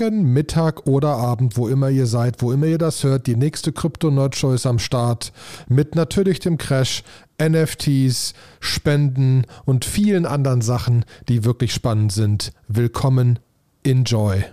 Mittag oder Abend, wo immer ihr seid, wo immer ihr das hört, die nächste Krypto-Nerd-Show ist am Start mit natürlich dem Crash, NFTs, Spenden und vielen anderen Sachen, die wirklich spannend sind. Willkommen, enjoy.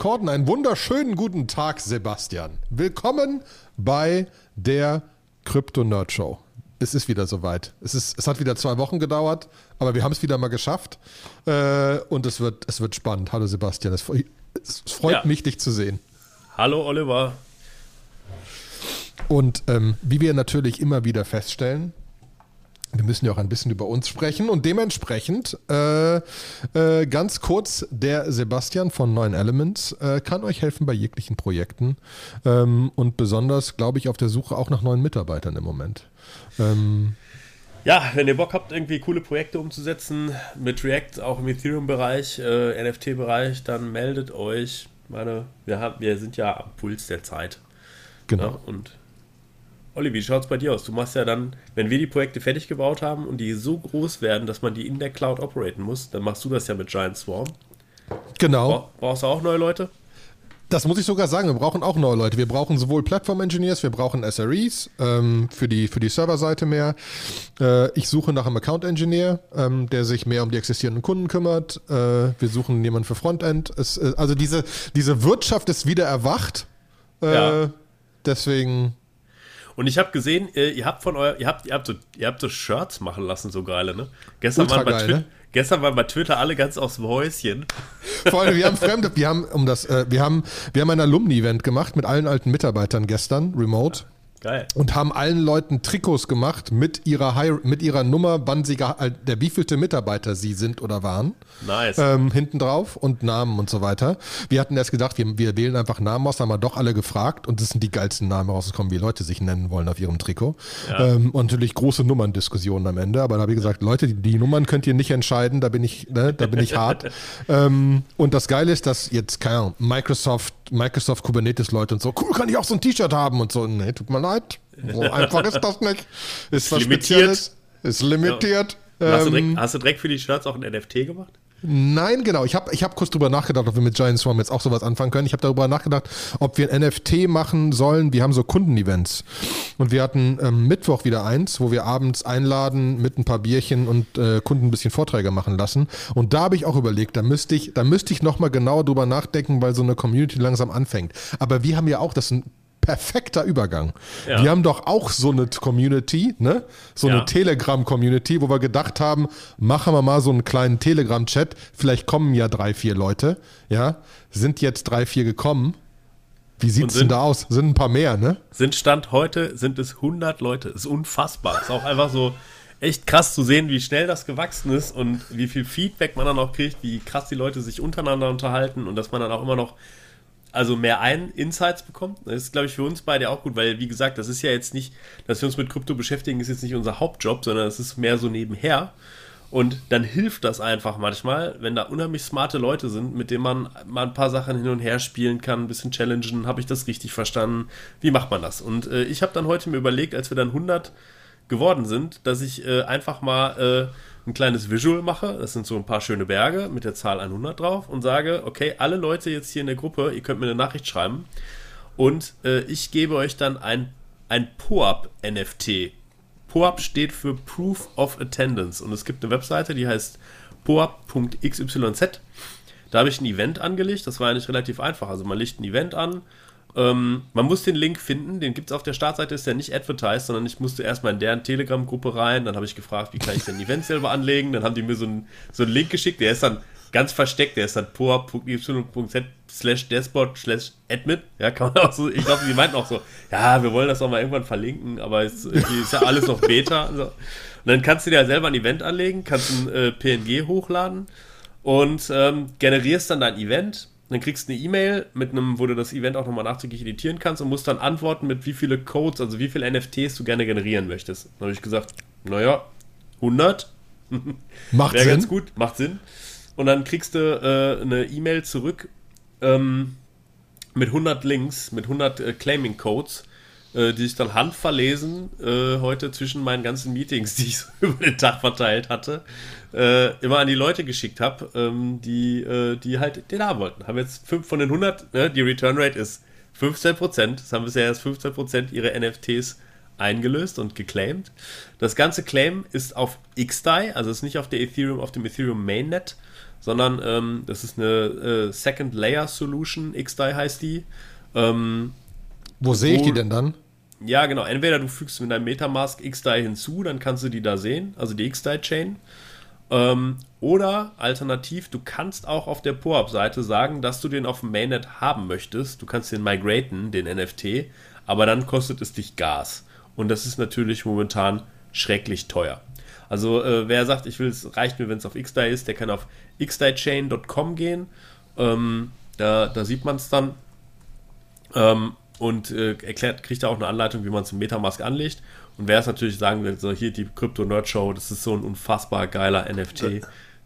Recorden einen wunderschönen guten Tag, Sebastian. Willkommen bei der Crypto Nerd Show. Es ist wieder soweit. Es, ist, es hat wieder zwei Wochen gedauert, aber wir haben es wieder mal geschafft. Äh, und es wird, es wird spannend. Hallo Sebastian, es, es freut ja. mich, dich zu sehen. Hallo Oliver. Und ähm, wie wir natürlich immer wieder feststellen, wir müssen ja auch ein bisschen über uns sprechen und dementsprechend äh, äh, ganz kurz, der Sebastian von Neuen Elements äh, kann euch helfen bei jeglichen Projekten ähm, und besonders, glaube ich, auf der Suche auch nach neuen Mitarbeitern im Moment. Ähm, ja, wenn ihr Bock habt, irgendwie coole Projekte umzusetzen mit React, auch im Ethereum-Bereich, äh, NFT-Bereich, dann meldet euch. Meine, wir, haben, wir sind ja am Puls der Zeit. Genau. Ja, und Olli, wie schaut es bei dir aus? Du machst ja dann, wenn wir die Projekte fertig gebaut haben und die so groß werden, dass man die in der Cloud operaten muss, dann machst du das ja mit Giant Swarm. Genau. Brauchst du auch neue Leute? Das muss ich sogar sagen, wir brauchen auch neue Leute. Wir brauchen sowohl Plattform-Engineers, wir brauchen SREs ähm, für die, für die Serverseite mehr. Äh, ich suche nach einem Account-Engineer, ähm, der sich mehr um die existierenden Kunden kümmert. Äh, wir suchen jemanden für Frontend. Es, äh, also diese, diese Wirtschaft ist wieder erwacht. Äh, ja. Deswegen und ich habe gesehen, äh, ihr habt von euer, ihr habt, ihr habt so, ihr habt so Shirts machen lassen, so geile, ne? Gestern waren bei Twitter. Ne? Gestern waren bei Twitter alle ganz aus dem Häuschen. Vor allem, wir haben Fremde, wir haben um das, äh, wir haben, wir haben ein Alumni-Event gemacht mit allen alten Mitarbeitern gestern, remote. Geil. Und haben allen Leuten Trikots gemacht mit ihrer, High, mit ihrer Nummer, wann sie, der wievielte Mitarbeiter sie sind oder waren. Nice. Ähm, hinten drauf und Namen und so weiter. Wir hatten erst gedacht, wir, wir wählen einfach Namen aus, haben wir doch alle gefragt und es sind die geilsten Namen rausgekommen, wie Leute sich nennen wollen auf ihrem Trikot. Ja. Ähm, und natürlich große Nummerndiskussionen am Ende, aber da habe ich gesagt, Leute, die, die, Nummern könnt ihr nicht entscheiden, da bin ich, ne, da bin ich hart. ähm, und das Geile ist, dass jetzt, keine Ahnung, Microsoft Microsoft Kubernetes Leute und so, cool, kann ich auch so ein T-Shirt haben und so. Nee, tut mir leid. So einfach ist das nicht. Ist, was limitiert. Spezielles. Ist limitiert. Ja. Hast, du direkt, ähm, hast, du direkt, für die Shirts auch ein NFT gemacht? Nein, genau. Ich habe ich hab kurz drüber nachgedacht, ob wir mit Giant Swarm jetzt auch sowas anfangen können. Ich habe darüber nachgedacht, ob wir ein NFT machen sollen. Wir haben so Kundenevents. Und wir hatten ähm, Mittwoch wieder eins, wo wir abends einladen mit ein paar Bierchen und äh, Kunden ein bisschen Vorträge machen lassen. Und da habe ich auch überlegt, da müsste ich, ich nochmal genauer drüber nachdenken, weil so eine Community langsam anfängt. Aber wir haben ja auch, das sind perfekter Übergang. Ja. Wir haben doch auch so eine Community, ne? So eine ja. Telegram-Community, wo wir gedacht haben, machen wir mal so einen kleinen Telegram-Chat. Vielleicht kommen ja drei, vier Leute, ja? Sind jetzt drei, vier gekommen. Wie sieht es denn da aus? Sind ein paar mehr, ne? Sind Stand heute, sind es 100 Leute. Ist unfassbar. Ist auch einfach so echt krass zu sehen, wie schnell das gewachsen ist und wie viel Feedback man dann auch kriegt, wie krass die Leute sich untereinander unterhalten und dass man dann auch immer noch also mehr ein Insights bekommt. Das ist, glaube ich, für uns beide auch gut, weil, wie gesagt, das ist ja jetzt nicht, dass wir uns mit Krypto beschäftigen, ist jetzt nicht unser Hauptjob, sondern es ist mehr so nebenher. Und dann hilft das einfach manchmal, wenn da unheimlich smarte Leute sind, mit denen man mal ein paar Sachen hin und her spielen kann, ein bisschen challengen. Habe ich das richtig verstanden? Wie macht man das? Und äh, ich habe dann heute mir überlegt, als wir dann 100 geworden sind, dass ich äh, einfach mal äh, ein kleines Visual mache, das sind so ein paar schöne Berge mit der Zahl 100 drauf und sage, okay, alle Leute jetzt hier in der Gruppe, ihr könnt mir eine Nachricht schreiben und äh, ich gebe euch dann ein, ein POAP-NFT. POAP steht für Proof of Attendance und es gibt eine Webseite, die heißt poap.xyz. Da habe ich ein Event angelegt, das war eigentlich relativ einfach. Also man legt ein Event an, ähm, man muss den Link finden, den gibt es auf der Startseite, ist ja nicht advertised, sondern ich musste erstmal in deren Telegram-Gruppe rein, dann habe ich gefragt, wie kann ich denn ein Event selber anlegen, dann haben die mir so einen, so einen Link geschickt, der ist dann ganz versteckt, der ist dann poa.y.z slash dashboard slash admin, ja, kann man auch so, ich glaube, die meinten auch so, ja, wir wollen das auch mal irgendwann verlinken, aber es ist ja alles noch Beta. Also. Und dann kannst du dir ja selber ein Event anlegen, kannst ein äh, PNG hochladen und ähm, generierst dann dein Event dann kriegst du eine E-Mail mit einem, wo du das Event auch nochmal nachträglich editieren kannst und musst dann antworten mit wie viele Codes, also wie viele NFTs du gerne generieren möchtest. Dann habe ich gesagt, naja, 100. Macht Wäre Sinn. ganz gut, macht Sinn. Und dann kriegst du äh, eine E-Mail zurück ähm, mit 100 Links, mit 100 äh, Claiming-Codes, äh, die ich dann handverlesen äh, heute zwischen meinen ganzen Meetings, die ich so über den Tag verteilt hatte, äh, immer an die Leute geschickt habe, ähm, die, äh, die halt den haben wollten. Haben jetzt 5 von den 100, ne, die Return Rate ist 15%, das haben bisher erst 15% ihre NFTs eingelöst und geclaimed. Das ganze Claim ist auf XDAI, also ist nicht auf der Ethereum, auf dem Ethereum Mainnet, sondern ähm, das ist eine äh, Second Layer Solution, XDAI heißt die. Ähm, Wo sehe ich die denn dann? ja, genau. Entweder du fügst mit deinem Metamask XDAI hinzu, dann kannst du die da sehen, also die XDAI-Chain. Ähm, oder alternativ, du kannst auch auf der PoApp-Seite sagen, dass du den auf dem Mainnet haben möchtest. Du kannst den migraten, den NFT, aber dann kostet es dich Gas. Und das ist natürlich momentan schrecklich teuer. Also äh, wer sagt, ich will es reicht mir, wenn es auf XDAI ist, der kann auf xdaichain.com gehen. Ähm, da, da sieht man es dann. Ähm, und äh, erklärt, kriegt er auch eine Anleitung, wie man es im Metamask anlegt. Und wer es natürlich sagen will, so hier die Crypto Nerd Show, das ist so ein unfassbar geiler NFT.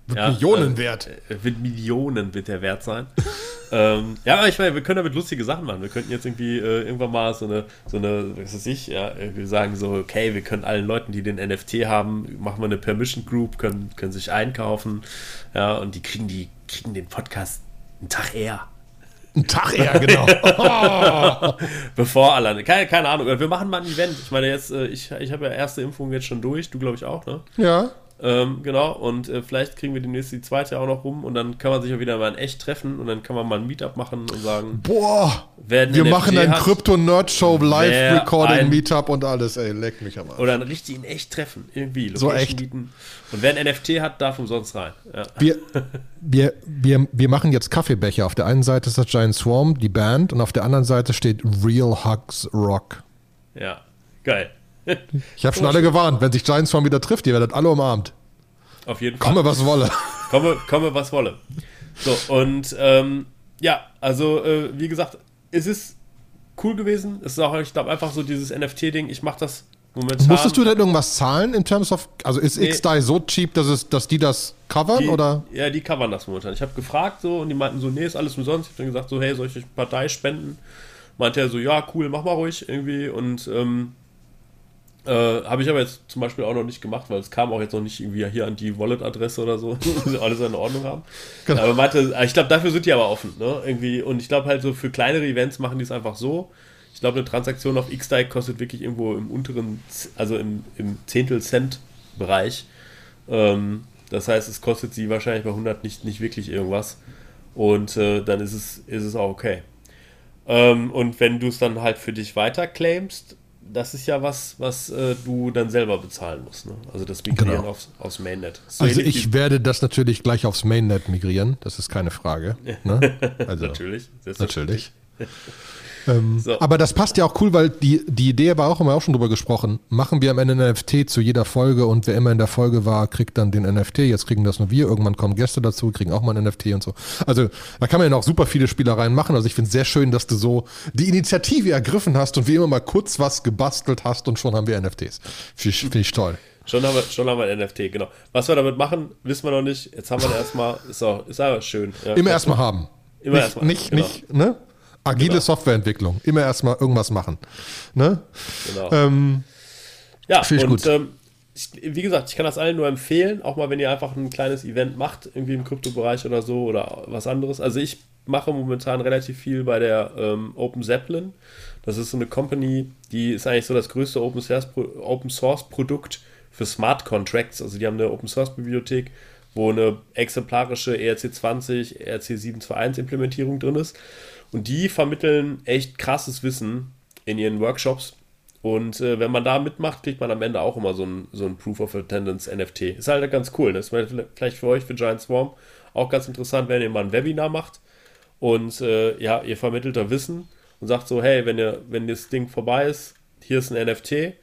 Wird Millionen wert. Äh, wird Millionen wird der wert sein. ähm, ja, ich meine, wir können damit lustige Sachen machen. Wir könnten jetzt irgendwie äh, irgendwann mal so eine, so eine, was weiß ich, ja, wir sagen so, okay, wir können allen Leuten, die den NFT haben, machen wir eine Permission Group, können, können sich einkaufen, ja, und die kriegen die, kriegen den Podcast einen Tag eher. Ein Tag eher, genau. Bevor alle, keine, keine Ahnung, wir machen mal ein Event. Ich meine, jetzt, äh, ich, ich habe ja erste Impfung jetzt schon durch, du glaube ich auch, ne? ja. Ähm, genau, und äh, vielleicht kriegen wir demnächst die zweite auch noch rum und dann kann man sich auch wieder mal in echt treffen und dann kann man mal ein Meetup machen und sagen, Boah. ein Wir NFT machen ein Krypto-Nerd-Show, Wer Live-Recording, ein- Meetup und alles. Ey, leck mich am Arsch. oder dann richtig in echt treffen, irgendwie. So Location echt. Mieten. Und wer ein NFT hat, darf umsonst rein. Ja. Wir, wir, wir, wir machen jetzt Kaffeebecher. Auf der einen Seite ist das Giant Swarm, die Band, und auf der anderen Seite steht Real Hugs Rock. ja, geil. Ich habe schon alle gewarnt, wenn sich Giant Swarm wieder trifft, ihr werdet alle umarmt. Auf jeden Fall. Komme, was wolle. komme, komme, was wolle. So, und ähm, ja, also äh, wie gesagt, es ist cool gewesen. Es ist auch, ich glaube, einfach so dieses NFT-Ding. Ich mache das momentan. Musstest du denn irgendwas zahlen in terms of, also ist Nee. XDAI so cheap, dass, es, dass die das covern die, oder? Ja, die covern das momentan. Ich habe gefragt so und die meinten so, nee, ist alles umsonst. Ich habe dann gesagt so, hey, soll ich euch Partei spenden? Meinte er so, ja, cool, mach mal ruhig irgendwie. Und ähm, äh, habe ich aber jetzt zum Beispiel auch noch nicht gemacht, weil es kam auch jetzt noch nicht irgendwie hier an die Wallet-Adresse oder so, alles in Ordnung haben. Genau. Aber meinte, ich glaube, dafür sind die aber offen, ne? Irgendwie. Und ich glaube halt so für kleinere Events machen die es einfach so. Ich glaube, eine Transaktion auf XDAI kostet wirklich irgendwo im unteren, also im, im Zehntel-Cent-Bereich. Ähm, das heißt, es kostet sie wahrscheinlich bei 100 nicht, nicht wirklich irgendwas. Und äh, dann ist es, ist es auch okay. Ähm, und wenn du es dann halt für dich weiter claimst, das ist ja was, was äh, du dann selber bezahlen musst. Ne? Also das Migrieren Genau. aufs, aufs Mainnet. So Also ich werde das natürlich gleich aufs Mainnet migrieren, das ist keine Frage. Ne? Also, Natürlich. Natürlich. Ähm, So. Aber das passt ja auch cool, weil die, die Idee war auch, wir auch schon drüber gesprochen, machen wir am Ende ein NFT zu jeder Folge und wer immer in der Folge war, kriegt dann den NFT. Jetzt kriegen das nur wir, irgendwann kommen Gäste dazu, kriegen auch mal ein NFT und so. Also da kann man ja noch super viele Spielereien machen. Also ich finde es sehr schön, dass du so die Initiative ergriffen hast und wie immer mal kurz was gebastelt hast und schon haben wir NFTs. Finde ich, find ich toll. Schon haben, wir, schon haben wir ein NFT, genau. Was wir damit machen, wissen wir noch nicht. Jetzt haben wir erstmal, ist auch, ist aber schön. Ja, Immer erstmal haben. Immer nicht, erstmal, nicht, genau. nicht, ne? Agile Genau. Softwareentwicklung. Immer erstmal irgendwas machen. Ne? Genau. Ähm, Ja, und gut. ähm, ich, wie gesagt, ich kann das allen nur empfehlen, auch mal, wenn ihr einfach ein kleines Event macht, irgendwie im Kryptobereich oder so oder was anderes. Also ich mache momentan relativ viel bei der ähm, Open Zeppelin. Das ist so eine Company, die ist eigentlich so das größte Open Source, Open Source Produkt für Smart Contracts. Also die haben eine Open Source Bibliothek, wo eine exemplarische E ERC20, ERC721 Implementierung drin ist. Und die vermitteln echt krasses Wissen in ihren Workshops. Und äh, wenn man da mitmacht, kriegt man am Ende auch immer so ein, so ein Proof of Attendance NFT. Ist halt ganz cool. Ne? Ist vielleicht für euch, für Giant Swarm, auch ganz interessant, wenn ihr mal ein Webinar macht und äh, ja, ihr vermittelt da Wissen und sagt so, hey, wenn ihr, wenn das Ding vorbei ist, hier ist ein NFT,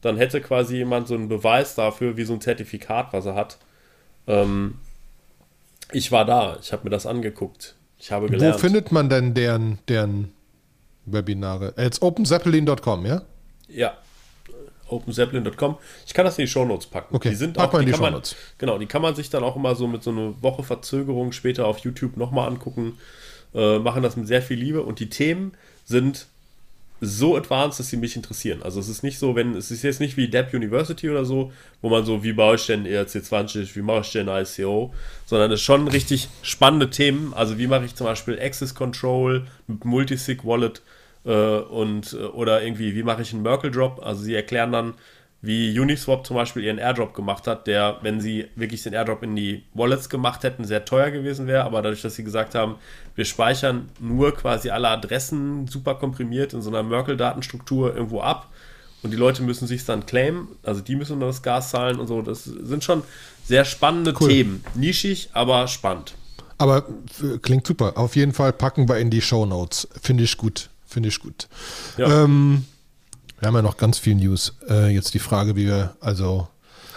dann hätte quasi jemand so einen Beweis dafür, wie so ein Zertifikat, was er hat. Ähm, ich war da, ich habe mir das angeguckt. Ich habe gelernt. Wo findet man denn deren, deren Webinare? Jetzt openzeppelin.com, ja? Ja. openzeppelin.com. Ich kann das in die Shownotes packen. Okay, die sind pack auch, mal in die die kann man, Shownotes. Genau, die kann man sich dann auch immer so mit so einer Woche Verzögerung später auf YouTube nochmal angucken. Äh, machen das mit sehr viel Liebe und die Themen sind so advanced, dass sie mich interessieren. Also es ist nicht so, wenn es ist jetzt nicht wie Depp University oder so, wo man so, wie baue ich denn ERC20, wie mache ich denn ICO, sondern es ist schon richtig spannende Themen. Also wie mache ich zum Beispiel Access Control mit Multisig Wallet äh, und äh, oder irgendwie, wie mache ich einen Merkle Drop? Also sie erklären dann, wie Uniswap zum Beispiel ihren Airdrop gemacht hat, der, wenn sie wirklich den Airdrop in die Wallets gemacht hätten, sehr teuer gewesen wäre. Aber dadurch, dass sie gesagt haben, wir speichern nur quasi alle Adressen super komprimiert in so einer Merkle-Datenstruktur irgendwo ab und die Leute müssen sich dann claimen, also die müssen das Gas zahlen und so. Das sind schon sehr spannende Cool. Themen. Nischig, aber spannend. Aber äh, klingt super. Auf jeden Fall packen wir in die Show Notes. Finde ich gut. Finde ich gut. Ja. Ähm, wir haben ja noch ganz viel News. Äh, jetzt die Frage, wie wir, also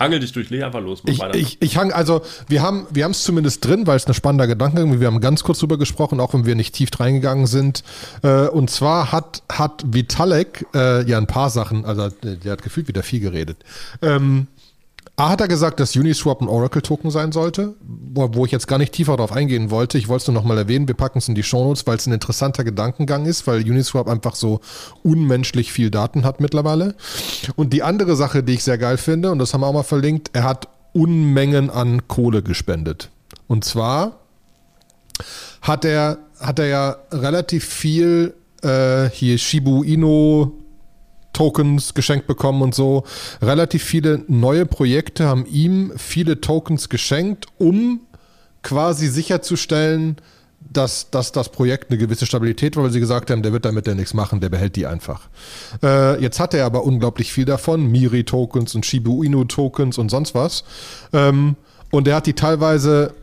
Hangel dich durch, leg einfach los. mach ich, ich, ich hang, also wir haben wir haben es zumindest drin, weil es ein spannender Gedanke ist. Wir haben ganz kurz drüber gesprochen, auch wenn wir nicht tief reingegangen sind. Äh, und zwar hat, hat Vitalik äh, ja ein paar Sachen, also der hat gefühlt wieder viel geredet. Ähm, A hat er gesagt, dass Uniswap ein Oracle-Token sein sollte, wo, wo ich jetzt gar nicht tiefer darauf eingehen wollte. Ich wollte es nur nochmal erwähnen, wir packen es in die Shownotes, weil es ein interessanter Gedankengang ist, weil Uniswap einfach so unmenschlich viel Daten hat mittlerweile. Und die andere Sache, die ich sehr geil finde, und das haben wir auch mal verlinkt, er hat Unmengen an Kohle gespendet. Und zwar hat er, hat er ja relativ viel äh, hier Shibu Inu Tokens geschenkt bekommen und so. Relativ viele neue Projekte haben ihm viele Tokens geschenkt, um quasi sicherzustellen, dass, dass das Projekt eine gewisse Stabilität war, weil sie gesagt haben, der wird damit ja nichts machen, der behält die einfach. Äh, jetzt hat er aber unglaublich viel davon, Miri-Tokens und Shibu Inu-Tokens und sonst was. Ähm, und er hat die teilweise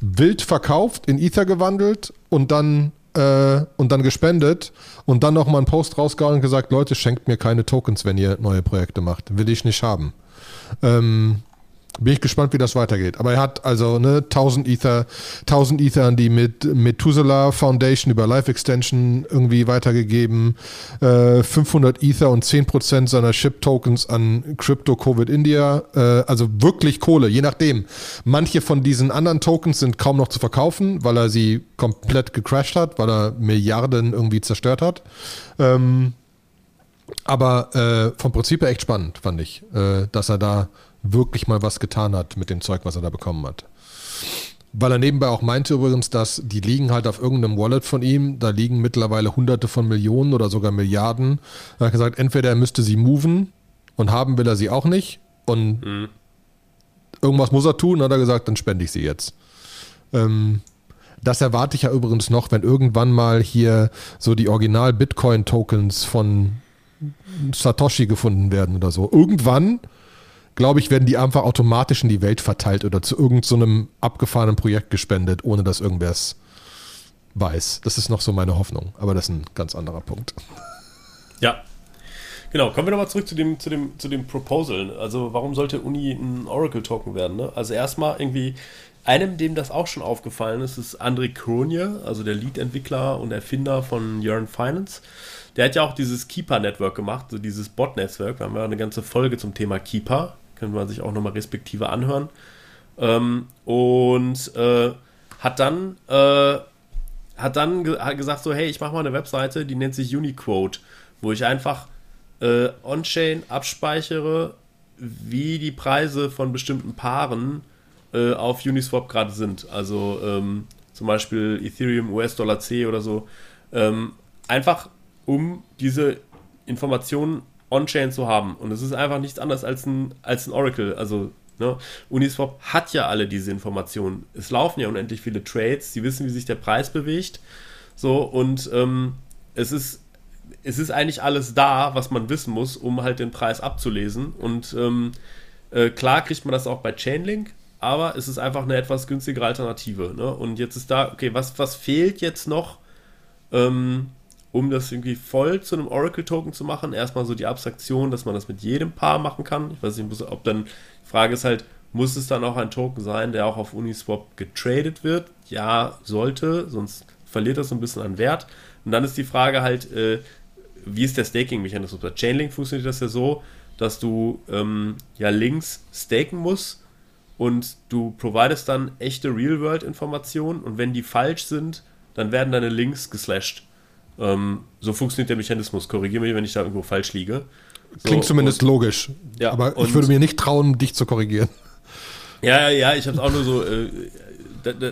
wild verkauft, in Ether gewandelt und dann äh, und dann gespendet und dann noch mal einen Post rausgehauen und gesagt, Leute, schenkt mir keine Tokens, wenn ihr neue Projekte macht. Will ich nicht haben. Ähm, bin ich gespannt, wie das weitergeht. Aber er hat also ne, 1000 Ether, 1000 Ether an die mit Methuselah Foundation über Life Extension irgendwie weitergegeben, äh, 500 Ether und 10% seiner Ship Tokens an Crypto Covid India. Äh, also wirklich Kohle, je nachdem. Manche von diesen anderen Tokens sind kaum noch zu verkaufen, weil er sie komplett gecrashed hat, weil er Milliarden irgendwie zerstört hat. Ähm, aber äh, vom Prinzip her echt spannend, fand ich, äh, dass er da wirklich mal was getan hat mit dem Zeug, was er da bekommen hat. Weil er nebenbei auch meinte übrigens, dass die liegen halt auf irgendeinem Wallet von ihm, da liegen mittlerweile hunderte von Millionen oder sogar Milliarden. Er hat gesagt, entweder er müsste sie moven und haben will er sie auch nicht und irgendwas muss er tun, hat er gesagt, dann spende ich sie jetzt. Ähm, das erwarte ich ja übrigens noch, wenn irgendwann mal hier so die Original-Bitcoin-Tokens von Satoshi gefunden werden oder so. Irgendwann, glaube ich, werden die einfach automatisch in die Welt verteilt oder zu irgendeinem so abgefahrenen Projekt gespendet, ohne dass irgendwer es weiß. Das ist noch so meine Hoffnung, aber das ist ein ganz anderer Punkt. Ja. Genau, kommen wir nochmal zurück zu dem, zu, dem, zu dem Proposal. Also, warum sollte Uni ein Oracle-Token werden? Ne? Also, erstmal irgendwie, einem, dem das auch schon aufgefallen ist, ist André Kronje, also der Lead-Entwickler und Erfinder von Yearn Finance. Der hat ja auch dieses Keeper-Network gemacht, so dieses Bot-Netzwerk. Wir haben ja eine ganze Folge zum Thema Keeper. Können wir sich auch nochmal respektive anhören. Ähm, und äh, hat dann, äh, hat dann ge hat gesagt, so, hey, ich mache mal eine Webseite, die nennt sich Uniquote, wo ich einfach äh, on-chain abspeichere, wie die Preise von bestimmten Paaren äh, auf Uniswap gerade sind. Also ähm, zum Beispiel Ethereum, US-Dollar C oder so. Ähm, einfach um diese Informationen on-chain zu haben. Und es ist einfach nichts anderes als ein, als ein Oracle. Also ne? Uniswap hat ja alle diese Informationen. Es laufen ja unendlich viele Trades. Sie wissen, wie sich der Preis bewegt. So, und ähm, es ist es ist eigentlich alles da, was man wissen muss, um halt den Preis abzulesen. Und ähm, äh, klar kriegt man das auch bei Chainlink, aber es ist einfach eine etwas günstigere Alternative. Ne? Und jetzt ist da, okay, was, was fehlt jetzt noch, ähm, um das irgendwie voll zu einem Oracle-Token zu machen? Erstmal so die Abstraktion, dass man das mit jedem Paar machen kann. Ich weiß nicht, ob dann, die Frage ist halt, muss es dann auch ein Token sein, der auch auf Uniswap getradet wird? Ja, sollte, sonst verliert das so ein bisschen an Wert. Und dann ist die Frage halt, äh, wie ist der Staking-Mechanismus? Bei Chainlink funktioniert das ja so, dass du ähm, ja Links staken musst und du providest dann echte Real-World-Informationen und wenn die falsch sind, dann werden deine Links geslashed. Ähm, so funktioniert der Mechanismus. Korrigiere mich, wenn ich da irgendwo falsch liege. So, Klingt zumindest und, logisch. Ja, aber ich würde mir nicht trauen, dich zu korrigieren. Ja, ja, ich habe es auch nur so. Äh,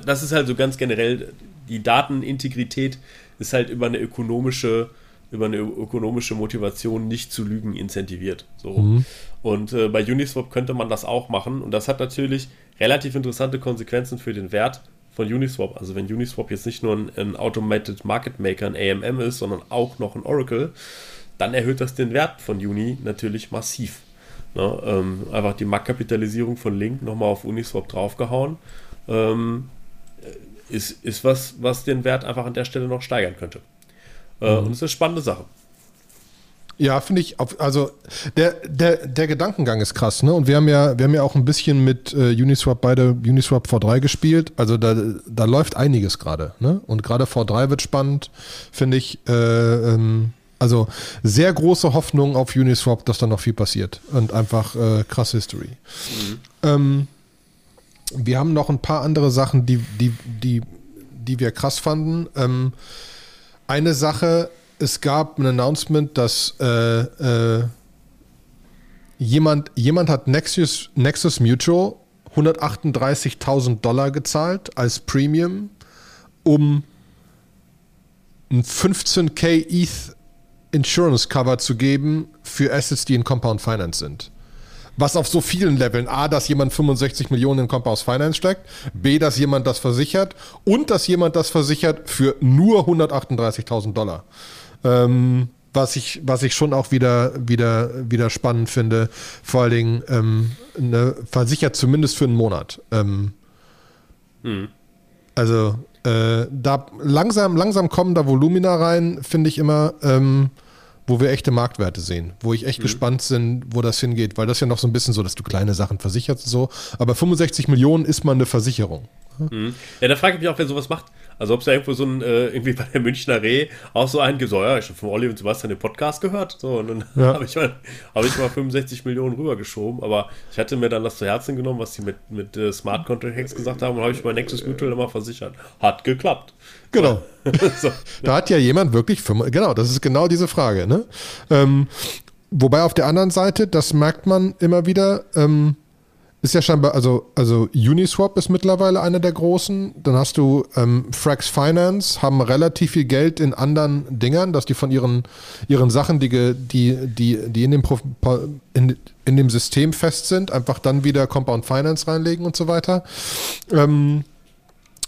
das ist halt so ganz generell. Die Datenintegrität ist halt über eine ökonomische über eine ökonomische Motivation nicht zu lügen incentiviert. So. Mhm. Und äh, bei Uniswap könnte man das auch machen. Und das hat natürlich relativ interessante Konsequenzen für den Wert von Uniswap. Also wenn Uniswap jetzt nicht nur ein, ein Automated Market Maker, ein AMM ist, sondern auch noch ein Oracle, dann erhöht das den Wert von Uni natürlich massiv. Ne? Ähm, einfach die Marktkapitalisierung von Link nochmal auf Uniswap draufgehauen. Ähm, ist, ist was, was den Wert einfach an der Stelle noch steigern könnte. Äh, mhm. Und es ist eine spannende Sache. Ja, finde ich, also der, der, der Gedankengang ist krass, ne? Und wir haben ja, wir haben ja auch ein bisschen mit äh, Uniswap beide Uniswap V3 gespielt. Also da, da läuft einiges gerade, ne? Und gerade V3 wird spannend, finde ich. Äh, ähm, also sehr große Hoffnung auf Uniswap, dass da noch viel passiert. Und einfach äh, krass History. Mhm. Ähm, wir haben noch ein paar andere Sachen, die, die, die, die wir krass fanden. Ähm, eine Sache, es gab ein Announcement, dass äh, äh, jemand, jemand hat Nexus, Nexus Mutual 138.000 Dollar gezahlt als Premium, um ein 15k ETH Insurance Cover zu geben für Assets, die in Compound Finance sind was auf so vielen Leveln. A, dass jemand 65 Millionen in Compound Finance steckt. B, dass jemand das versichert. Und dass jemand das versichert für nur 138.000 Dollar. Ähm, was ich, was ich schon auch wieder, wieder, wieder spannend finde. Vor allen Dingen ähm, ne, versichert zumindest für einen Monat. Ähm, hm. Also äh, da langsam, langsam kommen da Volumina rein, finde ich immer. Ähm, wo wir echte Marktwerte sehen, wo ich echt mhm. gespannt bin, wo das hingeht, weil das ja noch so ein bisschen so, dass du kleine Sachen versicherst und so. Aber 65 Millionen ist mal eine Versicherung. Mhm. Ja, da frage ich mich auch, wer sowas macht. Also ob es da irgendwo so ein, äh, irgendwie bei der Münchner Reh auch so einen so, ja, ich habe von Olli und Sebastian den Podcast gehört. So, und dann ja. habe ich, mal, hab ich mal 65 Millionen rübergeschoben. Aber ich hatte mir dann das zu Herzen genommen, was die mit, mit äh, Smart Contracts gesagt haben, und habe ich mein Nexus Mutual immer versichert. Hat geklappt. Genau. so. Da hat ja jemand wirklich, genau, das ist genau diese Frage. Ne? Ähm, wobei auf der anderen Seite, das merkt man immer wieder, ähm, ist ja scheinbar, also, also Uniswap ist mittlerweile einer der großen. Dann hast du ähm, Frax Finance, haben relativ viel Geld in anderen Dingern, dass die von ihren, ihren Sachen, die, die, die, die in, dem in, in dem System fest sind, einfach dann wieder Compound Finance reinlegen und so weiter. Ähm,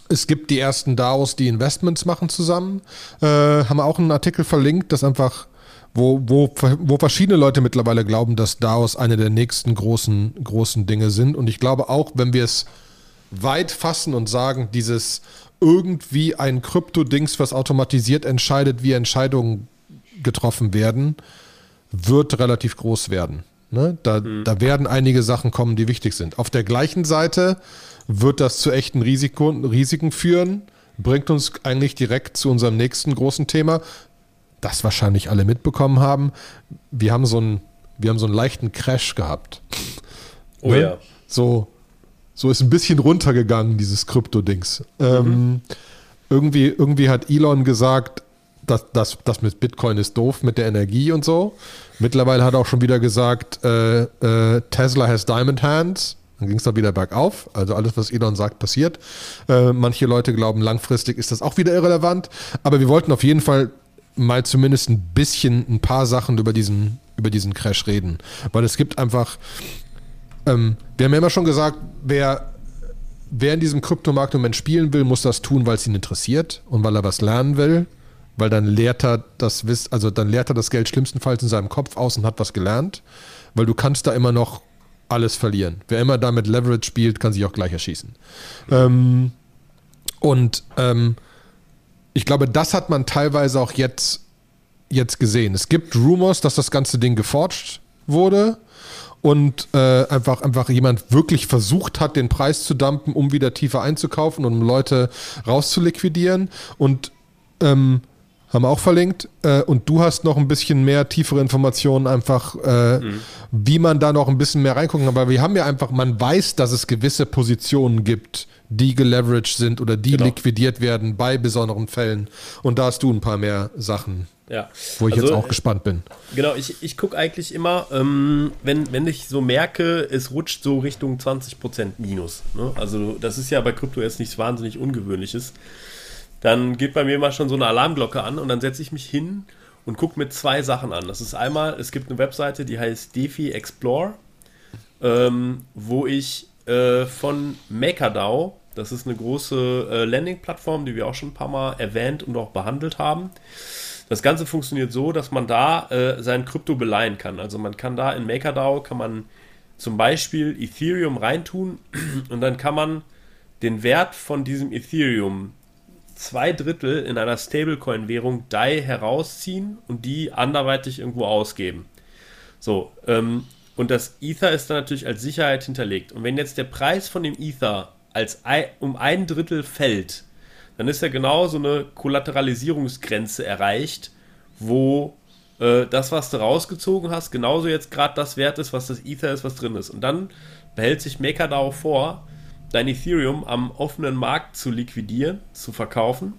es gibt die ersten DAOs, die Investments machen zusammen. Äh, haben wir auch einen Artikel verlinkt, das einfach wo, wo, wo verschiedene Leute mittlerweile glauben, dass DAOs eine der nächsten großen, großen Dinge sind. Und ich glaube auch, wenn wir es weit fassen und sagen, dieses irgendwie ein Krypto-Dings, was automatisiert entscheidet, wie Entscheidungen getroffen werden, wird relativ groß werden. Ne? Da, mhm. da werden einige Sachen kommen, die wichtig sind. Auf der gleichen Seite wird das zu echten Risiko, Risiken führen, bringt uns eigentlich direkt zu unserem nächsten großen Thema das wahrscheinlich alle mitbekommen haben. Wir haben so einen, wir haben so einen leichten Crash gehabt. Oh ne? ja. So, so ist ein bisschen runtergegangen, dieses Krypto-Dings. Mhm. Ähm, irgendwie, irgendwie hat Elon gesagt, dass das, das mit Bitcoin ist doof mit der Energie und so. Mittlerweile hat er auch schon wieder gesagt, äh, äh, Tesla has Diamond Hands. Dann ging es dann wieder bergauf. Also alles, was Elon sagt, passiert. Äh, manche Leute glauben, langfristig ist das auch wieder irrelevant. Aber wir wollten auf jeden Fall mal zumindest ein bisschen ein paar Sachen über diesen, über diesen Crash reden. Weil es gibt einfach, ähm, wir haben ja immer schon gesagt, wer, wer in diesem Kryptomarkt im Moment spielen will, muss das tun, weil es ihn interessiert und weil er was lernen will. Weil dann lehrt er das Wiss, also dann lehrt er das Geld schlimmstenfalls in seinem Kopf aus und hat was gelernt. Weil du kannst da immer noch alles verlieren. Wer immer da mit Leverage spielt, kann sich auch gleich erschießen. Ähm, und ähm, ich glaube, das hat man teilweise auch jetzt, jetzt gesehen. Es gibt Rumors, dass das ganze Ding geforged wurde. und äh, einfach, einfach jemand wirklich versucht hat, den Preis zu dumpen, um wieder tiefer einzukaufen und um Leute rauszuliquidieren. Und ähm, haben wir auch verlinkt. Äh, und du hast noch ein bisschen mehr tiefere Informationen, einfach, äh, mhm. wie man da noch ein bisschen mehr reingucken kann. Aber wir haben ja einfach, man weiß, dass es gewisse Positionen gibt, die geleveraged sind oder die genau. liquidiert werden bei besonderen Fällen. Und da hast du ein paar mehr Sachen. Ja. Wo ich also, jetzt auch gespannt bin. Genau, ich, ich gucke eigentlich immer, ähm, wenn, wenn ich so merke, es rutscht so Richtung 20% Minus. Ne? Also das ist ja bei Krypto jetzt nichts wahnsinnig Ungewöhnliches dann geht bei mir mal schon so eine Alarmglocke an und dann setze ich mich hin und gucke mir zwei Sachen an. Das ist einmal, es gibt eine Webseite, die heißt DeFi Explore, ähm, wo ich äh, von MakerDAO, das ist eine große äh, Landing-Plattform, die wir auch schon ein paar Mal erwähnt und auch behandelt haben. Das Ganze funktioniert so, dass man da äh, sein Krypto beleihen kann. Also man kann da in MakerDAO kann man zum Beispiel Ethereum reintun und dann kann man den Wert von diesem Ethereum zwei Drittel in einer Stablecoin-Währung DAI herausziehen und die anderweitig irgendwo ausgeben. So, ähm, und das Ether ist dann natürlich als Sicherheit hinterlegt. Und wenn jetzt der Preis von dem Ether als ein, um ein Drittel fällt, dann ist ja genau so eine Kollateralisierungsgrenze erreicht, wo äh, das, was du rausgezogen hast, genauso jetzt gerade das wert ist, was das Ether ist, was drin ist. Und dann behält sich MakerDAO vor, dein Ethereum am offenen Markt zu liquidieren, zu verkaufen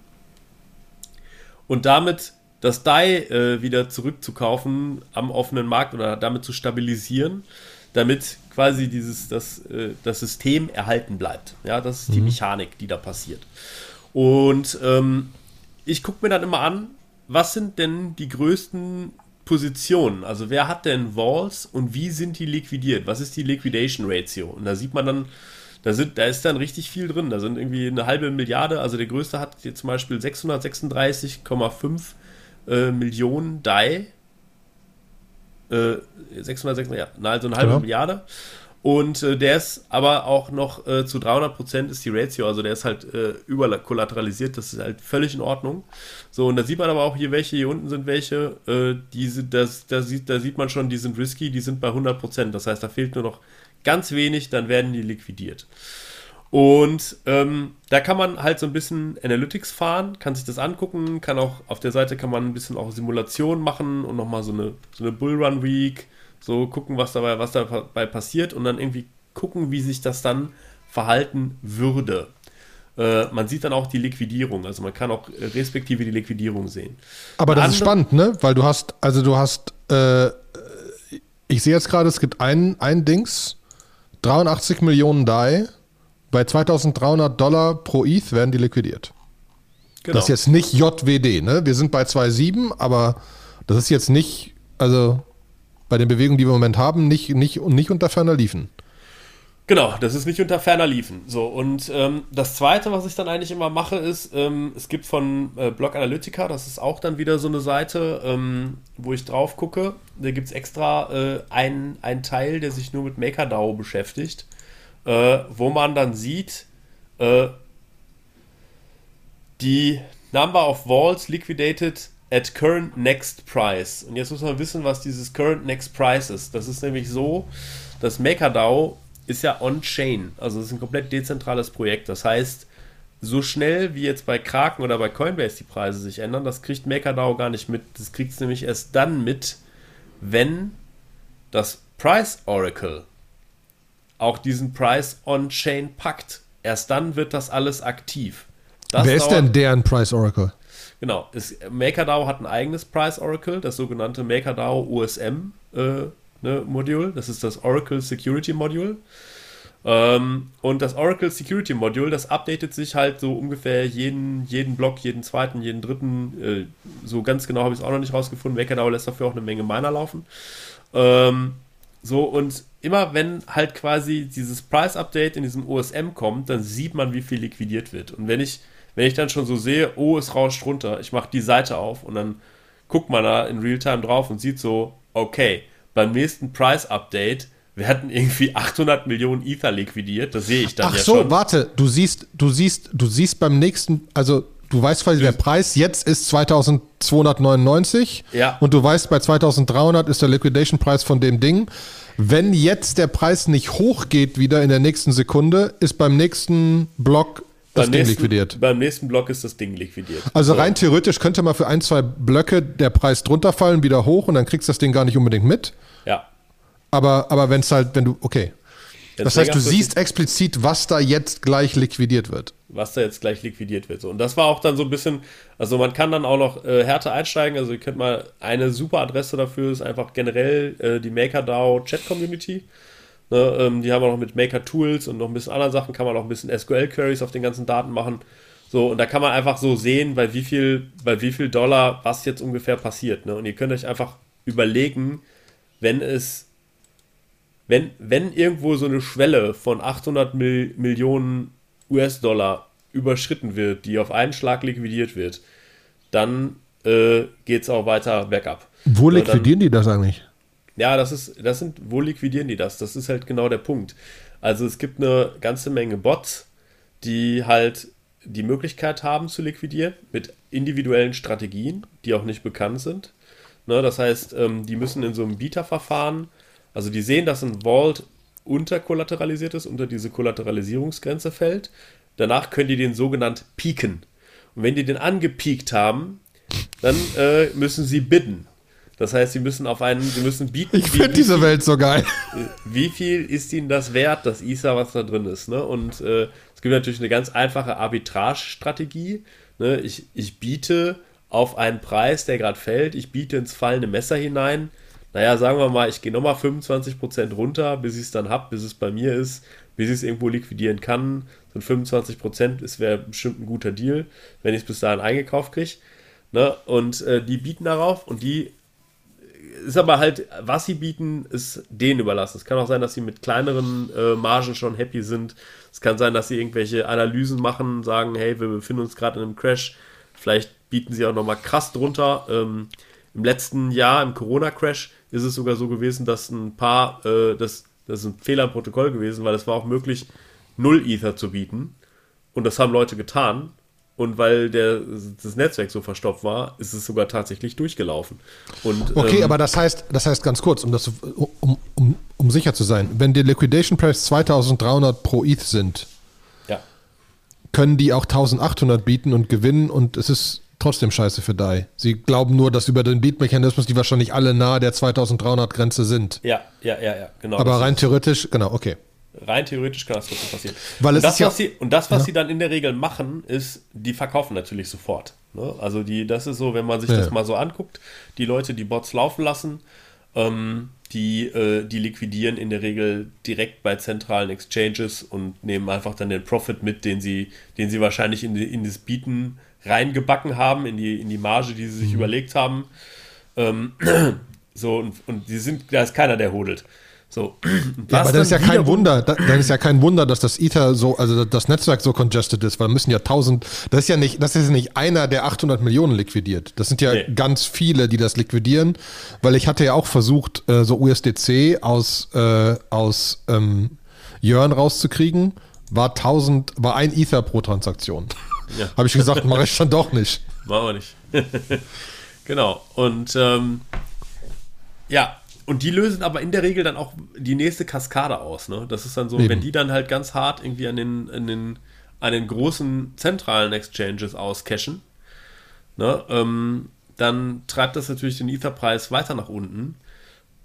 und damit das DAI äh, wieder zurückzukaufen am offenen Markt oder damit zu stabilisieren, damit quasi dieses, das, äh, das System erhalten bleibt. Ja, das ist die mhm. Mechanik, die da passiert. Und ähm, ich gucke mir dann immer an, was sind denn die größten Positionen? Also wer hat denn Walls und wie sind die liquidiert? Was ist die Liquidation Ratio? Und da sieht man dann, da, sind, da ist dann richtig viel drin. Da sind irgendwie eine halbe Milliarde. Also der größte hat jetzt zum Beispiel 636,5 äh, Millionen DAI. Äh, 606, ja, also eine halbe genau. Milliarde. Und äh, der ist aber auch noch äh, zu 300 Prozent ist die Ratio, also der ist halt äh, überkollateralisiert, das ist halt völlig in Ordnung. So, und da sieht man aber auch hier welche, hier unten sind welche, äh, die sind, das, das sieht, da sieht man schon, die sind risky, die sind bei 100 Prozent. Das heißt, da fehlt nur noch ganz wenig, dann werden die liquidiert. Und ähm, da kann man halt so ein bisschen Analytics fahren, kann sich das angucken, kann auch auf der Seite kann man ein bisschen auch Simulation machen und nochmal so eine, so eine Bullrun Week, so gucken, was dabei, was dabei passiert und dann irgendwie gucken, wie sich das dann verhalten würde. Äh, man sieht dann auch die Liquidierung, also man kann auch respektive die Liquidierung sehen. Aber das Andere, ist spannend, ne? Weil du hast, also du hast, äh, ich sehe jetzt gerade, es gibt ein, ein Dings, 83 Millionen DAI. Bei 2300 Dollar pro ETH werden die liquidiert. Genau. Das ist jetzt nicht JWD, ne? Wir sind bei 2,7, aber das ist jetzt nicht, also bei den Bewegungen, die wir im Moment haben, nicht, nicht, nicht unter ferner liefen. Genau, das ist nicht unter ferner liefen. So, und ähm, das zweite, was ich dann eigentlich immer mache, ist, ähm, es gibt von äh, Blog Analytica, das ist auch dann wieder so eine Seite, ähm, wo ich drauf gucke. Da gibt es extra äh, einen, Teil, der sich nur mit MakerDAO beschäftigt, äh, wo man dann sieht, äh, die Number of Walls liquidated at current next price. Und jetzt muss man wissen, was dieses current next price ist. Das ist nämlich so, dass MakerDAO ist ja on-chain. Also es ist ein komplett dezentrales Projekt. Das heißt, so schnell wie jetzt bei Kraken oder bei Coinbase die Preise sich ändern, das kriegt MakerDAO gar nicht mit. Das kriegt es nämlich erst dann mit, wenn das Price Oracle auch diesen Price on-chain packt. Erst dann wird das alles aktiv. Das Wer ist denn deren Price Oracle? Genau, es, MakerDAO hat ein eigenes Price Oracle, das sogenannte MakerDAO USM äh, ne, Modul. Das ist das Oracle Security Module. Ähm, und das Oracle Security Module, das updatet sich halt so ungefähr jeden, jeden Block, jeden zweiten, jeden dritten. Äh, so ganz genau habe ich es auch noch nicht rausgefunden. MakerDAO lässt dafür auch eine Menge Miner laufen. Ähm, so, und immer wenn halt quasi dieses Price Update in diesem OSM kommt, dann sieht man, wie viel liquidiert wird. Und wenn ich, wenn ich dann schon so sehe, oh, es rauscht runter, ich mache die Seite auf und dann guckt man da in Realtime drauf und sieht so, okay, beim nächsten Price-Update werden irgendwie 800 Millionen Ether liquidiert. Das sehe ich dann Ach ja so, schon. warte, du siehst, du siehst, du siehst beim nächsten, also du weißt quasi, der Preis jetzt ist 2299 ja. und du weißt, bei 2300 ist der Liquidation Preis von dem Ding. wenn jetzt der Preis nicht hochgeht wieder in der nächsten Sekunde, ist beim nächsten Block das beim Ding nächsten, liquidiert. Beim nächsten Block ist das Ding liquidiert. Also So. rein theoretisch könnte mal für ein, zwei Blöcke der Preis drunter fallen, wieder hoch und dann kriegst du das Ding gar nicht unbedingt mit. Ja. Aber, aber wenn es halt, wenn du, okay. Wenn's Das heißt, du siehst explizit, was da jetzt gleich liquidiert wird. was da jetzt gleich liquidiert wird. So. Und das war auch dann so ein bisschen, also man kann dann auch noch äh, härter einsteigen. Also ihr könnt mal eine super Adresse dafür ist einfach generell äh, die MakerDAO Chat Community. Ne, ähm, die haben auch noch mit Maker Tools und noch ein bisschen anderen Sachen kann man auch ein bisschen SQL Queries auf den ganzen Daten machen. So, und da kann man einfach so sehen, bei wie viel, bei wie viel Dollar was jetzt ungefähr passiert. Ne? Und ihr könnt euch einfach überlegen, wenn es wenn, wenn irgendwo so eine Schwelle von 800 Mil Millionen US-Dollar überschritten wird, die auf einen Schlag liquidiert wird, dann äh, geht es auch weiter bergab. Wo So, dann- liquidieren die das eigentlich? Ja, das ist, das sind, wo liquidieren die das? Das ist halt genau der Punkt. Also es gibt eine ganze Menge Bots, die halt die Möglichkeit haben zu liquidieren mit individuellen Strategien, die auch nicht bekannt sind. Ne, das heißt, ähm, die müssen in so einem Bieterverfahren, also die sehen, dass ein Vault unterkollateralisiert ist, unter diese Kollateralisierungsgrenze fällt. Danach können die den sogenannt pieken. Und wenn die den angepiekt haben, dann äh, müssen sie bidden. Das heißt, sie müssen auf einen, sie müssen bieten. Ich finde diese viel- Welt so geil. wie viel ist ihnen das wert, das ISA, was da drin ist. Ne? Und äh, es gibt natürlich eine ganz einfache Arbitrage-Strategie. Ne? Ich, ich biete auf einen Preis, der gerade fällt, ich biete ins fallende Messer hinein. Naja, sagen wir mal, ich gehe nochmal 25% runter, bis ich es dann habe, bis es bei mir ist, bis ich es irgendwo liquidieren kann. So ein 25% ist wäre bestimmt ein guter Deal, wenn ich es bis dahin eingekauft kriege. Ne? Und äh, die bieten darauf und die ist aber halt, was sie bieten, ist denen überlassen. Es kann auch sein, dass sie mit kleineren äh, Margen schon happy sind. Es kann sein, dass sie irgendwelche Analysen machen, sagen, hey, wir befinden uns gerade in einem Crash. Vielleicht bieten sie auch nochmal krass drunter. Ähm, Im letzten Jahr, im Corona-Crash, ist es sogar so gewesen, dass ein paar, äh, das, das ist ein Fehler im Protokoll gewesen, weil es war auch möglich, null Ether zu bieten. Und das haben Leute getan. Und weil der, das Netzwerk so verstopft war, ist es sogar tatsächlich durchgelaufen. Und, Okay, ähm, aber das heißt, das heißt ganz kurz, um, das, um, um, um sicher zu sein, wenn die Liquidation Price 2300 pro ETH sind, ja. können die auch 1800 bieten und gewinnen und es ist trotzdem scheiße für DAI. Sie glauben nur, dass über den Beat-Mechanismus die wahrscheinlich alle nahe der 2300 Grenze sind. Ja, ja, ja, ja, genau. Aber rein theoretisch, genau, okay. Rein theoretisch kann das trotzdem passieren. Weil es und das, ist ja- was sie, und das, was sie dann in der Regel machen, ist, die verkaufen natürlich sofort. Ne? Also die, das ist so, wenn man sich Ja. das mal so anguckt, die Leute, die Bots laufen lassen, ähm, die, äh, die liquidieren in der Regel direkt bei zentralen Exchanges und nehmen einfach dann den Profit mit, den sie, den sie wahrscheinlich in, in das Bieten reingebacken haben, in die, in die Marge, die Mhm. sie sich überlegt haben. Ähm, so, und, und die sind, da ist keiner, der hodelt. So. Ja, aber das ist ja kein Wunder, da- dann ist ja kein Wunder, dass das Ether so, also das Netzwerk so congested ist, weil müssen ja tausend, das ist ja nicht, das ist nicht einer, der 800 Millionen liquidiert. Das sind ja Nee. ganz viele, die das liquidieren, weil ich hatte ja auch versucht, äh, so USDC aus, äh, aus ähm, Jörn rauszukriegen, war 1000, war ein Ether pro Transaktion. Ja. Habe ich gesagt, mache ich dann doch nicht. Machen wir nicht. genau. Und ähm, ja, und die lösen aber in der Regel dann auch die nächste Kaskade aus. Ne? Das ist dann so, Eben. wenn die dann halt ganz hart irgendwie an den, an den, an den großen zentralen Exchanges auscashen, ne? ähm, dann treibt das natürlich den Ether-Preis weiter nach unten.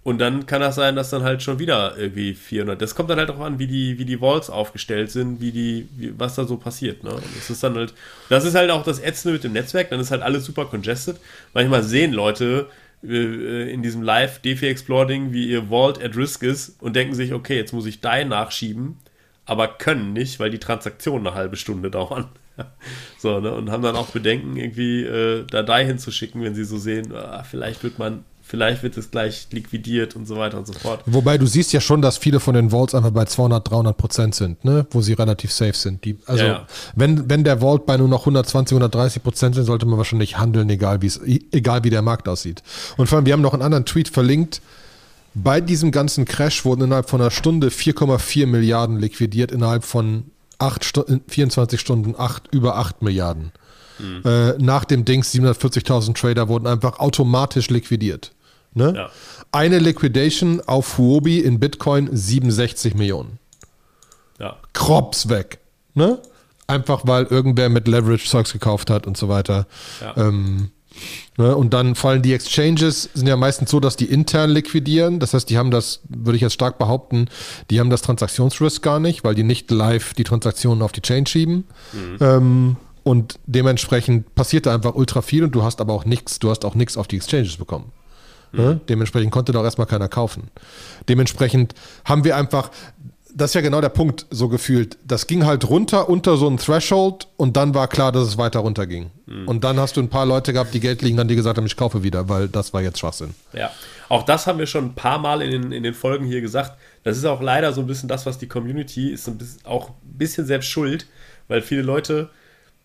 Und dann kann das sein, dass dann halt schon wieder irgendwie 400. Das kommt dann halt auch an, wie die, wie die Vaults aufgestellt sind, wie die, wie, was da so passiert. Ne? Und Das ist dann halt, das ist halt auch das Ätzende mit dem Netzwerk. Dann ist halt alles super congested. Manchmal sehen Leute in diesem Live DeFi Exploring, wie ihr Vault at risk ist und denken sich, okay, jetzt muss ich DAI nachschieben, aber können nicht, weil die Transaktionen eine halbe Stunde dauern. so, ne? Und haben dann auch Bedenken, irgendwie äh, da DAI hinzuschicken, wenn sie so sehen, ah, vielleicht wird man, vielleicht wird es gleich liquidiert und so weiter und so fort. Wobei du siehst ja schon, dass viele von den Vaults einfach bei 200, 300 Prozent sind, ne? wo sie relativ safe sind. Die, also Ja, ja. Wenn, wenn der Vault bei nur noch 120, 130 Prozent sind, sollte man wahrscheinlich handeln, egal, wie's, egal wie der Markt aussieht. Und vor allem, wir haben noch einen anderen Tweet verlinkt. Bei diesem ganzen Crash wurden innerhalb von einer Stunde 4,4 Milliarden liquidiert, innerhalb von acht Stu 24 Stunden acht, über 8 Milliarden. Äh, nach dem Dings 740.000 Trader wurden einfach automatisch liquidiert. Ne? Ja. Eine Liquidation auf Huobi in Bitcoin 67 Millionen. Ja. Krops weg. Ne? Einfach weil irgendwer mit Leverage Zeugs gekauft hat und so weiter. Ja. Ähm, ne? Und dann fallen die Exchanges, sind ja meistens so, dass die intern liquidieren. Das heißt, die haben das, würde ich jetzt stark behaupten, die haben das Transaktionsrisk gar nicht, weil die nicht live die Transaktionen auf die Chain schieben. Mhm. Ähm, und dementsprechend passiert da einfach ultra viel und du hast aber auch nichts, du hast auch nichts auf die Exchanges bekommen. Mhm. Dementsprechend konnte doch erstmal keiner kaufen. Dementsprechend haben wir einfach, das ist ja genau der Punkt, so gefühlt. Das ging halt runter unter so ein Threshold und dann war klar, dass es weiter runter ging. Mhm. Und dann hast du ein paar Leute gehabt, die Geld liegen an die gesagt haben, ich kaufe wieder, weil das war jetzt Schwachsinn. Ja, auch das haben wir schon ein paar Mal in den, in den Folgen hier gesagt. Das ist auch leider so ein bisschen das, was die Community ist, ein bisschen, auch ein bisschen selbst schuld, weil viele Leute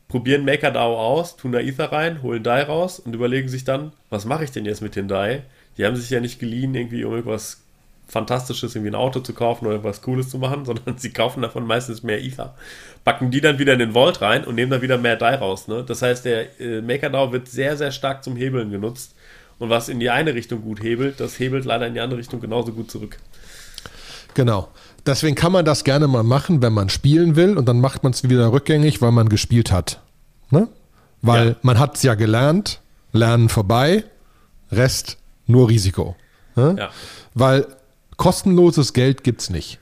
probieren MakerDAO aus, tun da Ether rein, holen DAI raus und überlegen sich dann, was mache ich denn jetzt mit den DAI? Die haben sich ja nicht geliehen, irgendwie um irgendwas Fantastisches, irgendwie ein Auto zu kaufen oder irgendwas Cooles zu machen, sondern sie kaufen davon meistens mehr Ether. Packen die dann wieder in den Vault rein und nehmen dann wieder mehr DAI raus. Ne? Das heißt, der äh, MakerDAO wird sehr, sehr stark zum Hebeln genutzt. Und was in die eine Richtung gut hebelt, das hebelt leider in die andere Richtung genauso gut zurück. Genau. Deswegen kann man das gerne mal machen, wenn man spielen will und dann macht man es wieder rückgängig, weil man gespielt hat. Ne? Weil ja. man hat es ja gelernt, Lernen vorbei, Rest nur Risiko. Ne? Ja. Weil kostenloses Geld gibt es nicht.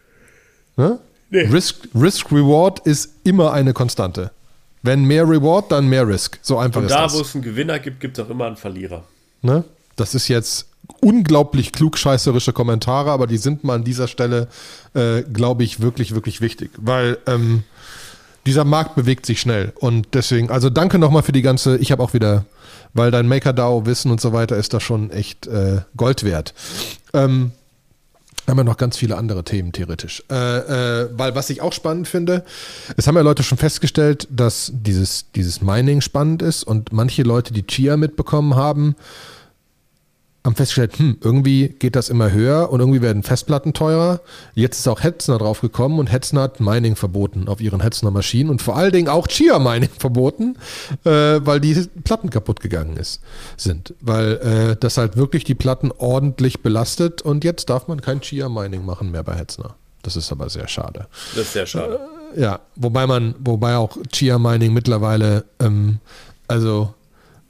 Ne? Nee. Risk, Risk Reward ist immer eine Konstante. Wenn mehr Reward, dann mehr Risk. So einfach Und ist da, das. Da, wo es einen Gewinner gibt, gibt es auch immer einen Verlierer. Ne? Das ist jetzt unglaublich klugscheißerische Kommentare, aber die sind mal an dieser Stelle, äh, glaube ich, wirklich, wirklich wichtig. Weil ähm, dieser Markt bewegt sich schnell. Und deswegen, also danke nochmal für die ganze, ich habe auch wieder, weil dein MakerDAO-Wissen und so weiter ist da schon echt äh, Gold wert. Ähm, haben wir noch ganz viele andere Themen theoretisch. Äh, äh, weil was ich auch spannend finde, es haben ja Leute schon festgestellt, dass dieses, dieses Mining spannend ist und manche Leute, die Chia mitbekommen haben, haben festgestellt, hm, irgendwie geht das immer höher und irgendwie werden Festplatten teurer. Jetzt ist auch Hetzner drauf gekommen und Hetzner hat Mining verboten auf ihren Hetzner Maschinen und vor allen Dingen auch Chia Mining verboten, äh, weil die Platten kaputt gegangen ist, sind. Weil äh, das halt wirklich die Platten ordentlich belastet und jetzt darf man kein Chia Mining machen mehr bei Hetzner. Das ist aber sehr schade. Das ist sehr schade. Äh, ja, wobei man, wobei auch Chia Mining mittlerweile, ähm, also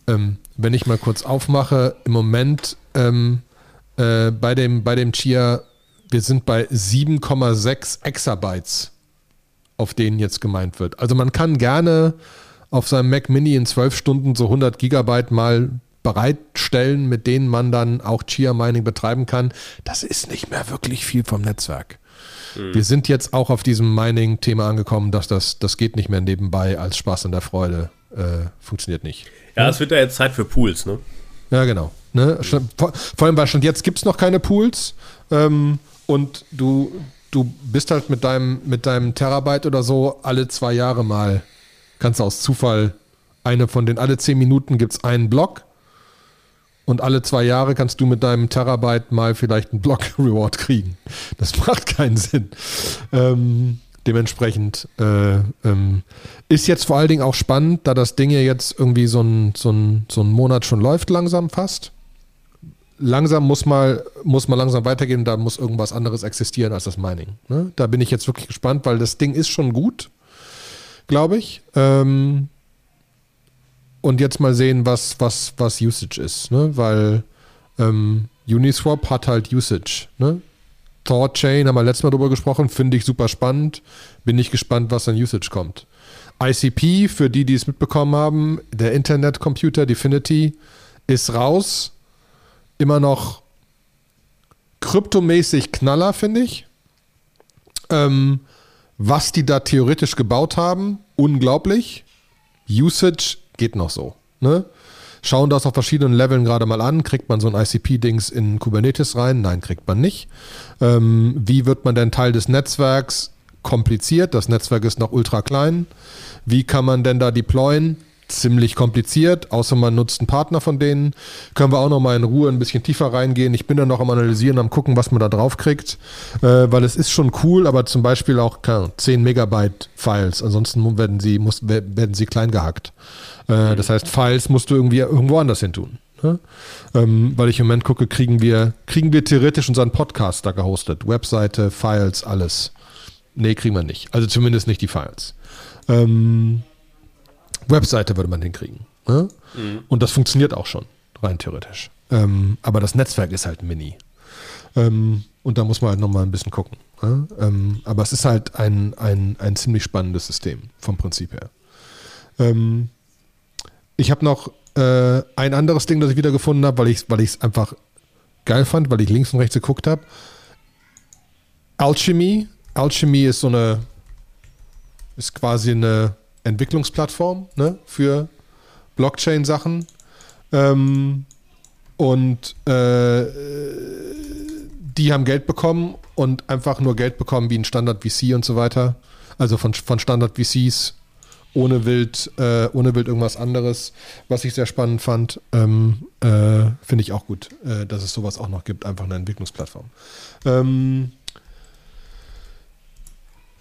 ähm, wenn ich mal kurz aufmache, im Moment ähm, äh, bei, dem, bei dem Chia, wir sind bei 7,6 Exabytes, auf denen jetzt gemeint wird. Also man kann gerne auf seinem Mac Mini in 12 Stunden so 100 Gigabyte mal bereitstellen, mit denen man dann auch Chia Mining betreiben kann. Das ist nicht mehr wirklich viel vom Netzwerk. Mhm. Wir sind jetzt auch auf diesem Mining-Thema angekommen, dass das, das geht nicht mehr nebenbei als Spaß und der Freude. Äh, funktioniert nicht. Ja, es wird ja jetzt Zeit für Pools, ne? Ja, genau. Ne? Vor, vor allem, weil schon jetzt gibt es noch keine Pools ähm, und du, du bist halt mit deinem, mit deinem Terabyte oder so alle zwei Jahre mal, kannst du aus Zufall eine von den, alle zehn Minuten gibt es einen Block und alle zwei Jahre kannst du mit deinem Terabyte mal vielleicht einen Block-Reward kriegen. Das macht keinen Sinn. Ähm, Dementsprechend äh, ähm, ist jetzt vor allen Dingen auch spannend, da das Ding ja jetzt irgendwie so ein, so ein, so ein Monat schon läuft, langsam fast. Langsam muss mal, muss mal langsam weitergehen, da muss irgendwas anderes existieren als das Mining. Ne? Da bin ich jetzt wirklich gespannt, weil das Ding ist schon gut, glaube ich. Ähm, und jetzt mal sehen, was, was, was Usage ist, ne? weil ähm, Uniswap hat halt Usage. Ne? Thought Chain, haben wir letztes Mal drüber gesprochen, finde ich super spannend. Bin ich gespannt, was an Usage kommt. ICP, für die, die es mitbekommen haben, der Internet Computer Definity ist raus. Immer noch kryptomäßig Knaller, finde ich. Ähm, was die da theoretisch gebaut haben, unglaublich. Usage geht noch so. Ne? schauen das auf verschiedenen Leveln gerade mal an. Kriegt man so ein ICP-Dings in Kubernetes rein? Nein, kriegt man nicht. Ähm, wie wird man denn Teil des Netzwerks? Kompliziert. Das Netzwerk ist noch ultra klein. Wie kann man denn da deployen? Ziemlich kompliziert, außer man nutzt einen Partner von denen. Können wir auch noch mal in Ruhe ein bisschen tiefer reingehen. Ich bin da noch am Analysieren, am gucken, was man da drauf kriegt, äh, weil es ist schon cool, aber zum Beispiel auch keine, 10 Megabyte Files. Ansonsten werden sie, muss, werden sie klein gehackt. Äh, das heißt, Files musst du irgendwie irgendwo anders hin tun. Ne? Ähm, weil ich im Moment gucke, kriegen wir, kriegen wir theoretisch unseren Podcast da gehostet. Webseite, Files, alles. Nee, kriegen wir nicht. Also zumindest nicht die Files. Ähm, Webseite würde man hinkriegen. Ne? Mhm. Und das funktioniert auch schon, rein theoretisch. Ähm, aber das Netzwerk ist halt mini. Ähm, und da muss man halt nochmal ein bisschen gucken. Ne? Ähm, aber es ist halt ein, ein, ein ziemlich spannendes System vom Prinzip her. Ähm, ich habe noch äh, ein anderes Ding, das ich wiedergefunden habe, weil ich es weil einfach geil fand, weil ich links und rechts geguckt habe. Alchemy. Alchemy ist so eine, ist quasi eine Entwicklungsplattform ne, für Blockchain-Sachen. Ähm, und äh, die haben Geld bekommen und einfach nur Geld bekommen wie ein Standard VC und so weiter. Also von, von Standard VCs ohne wild, äh, ohne wild irgendwas anderes, was ich sehr spannend fand. Ähm, äh, Finde ich auch gut, äh, dass es sowas auch noch gibt, einfach eine Entwicklungsplattform. Ähm,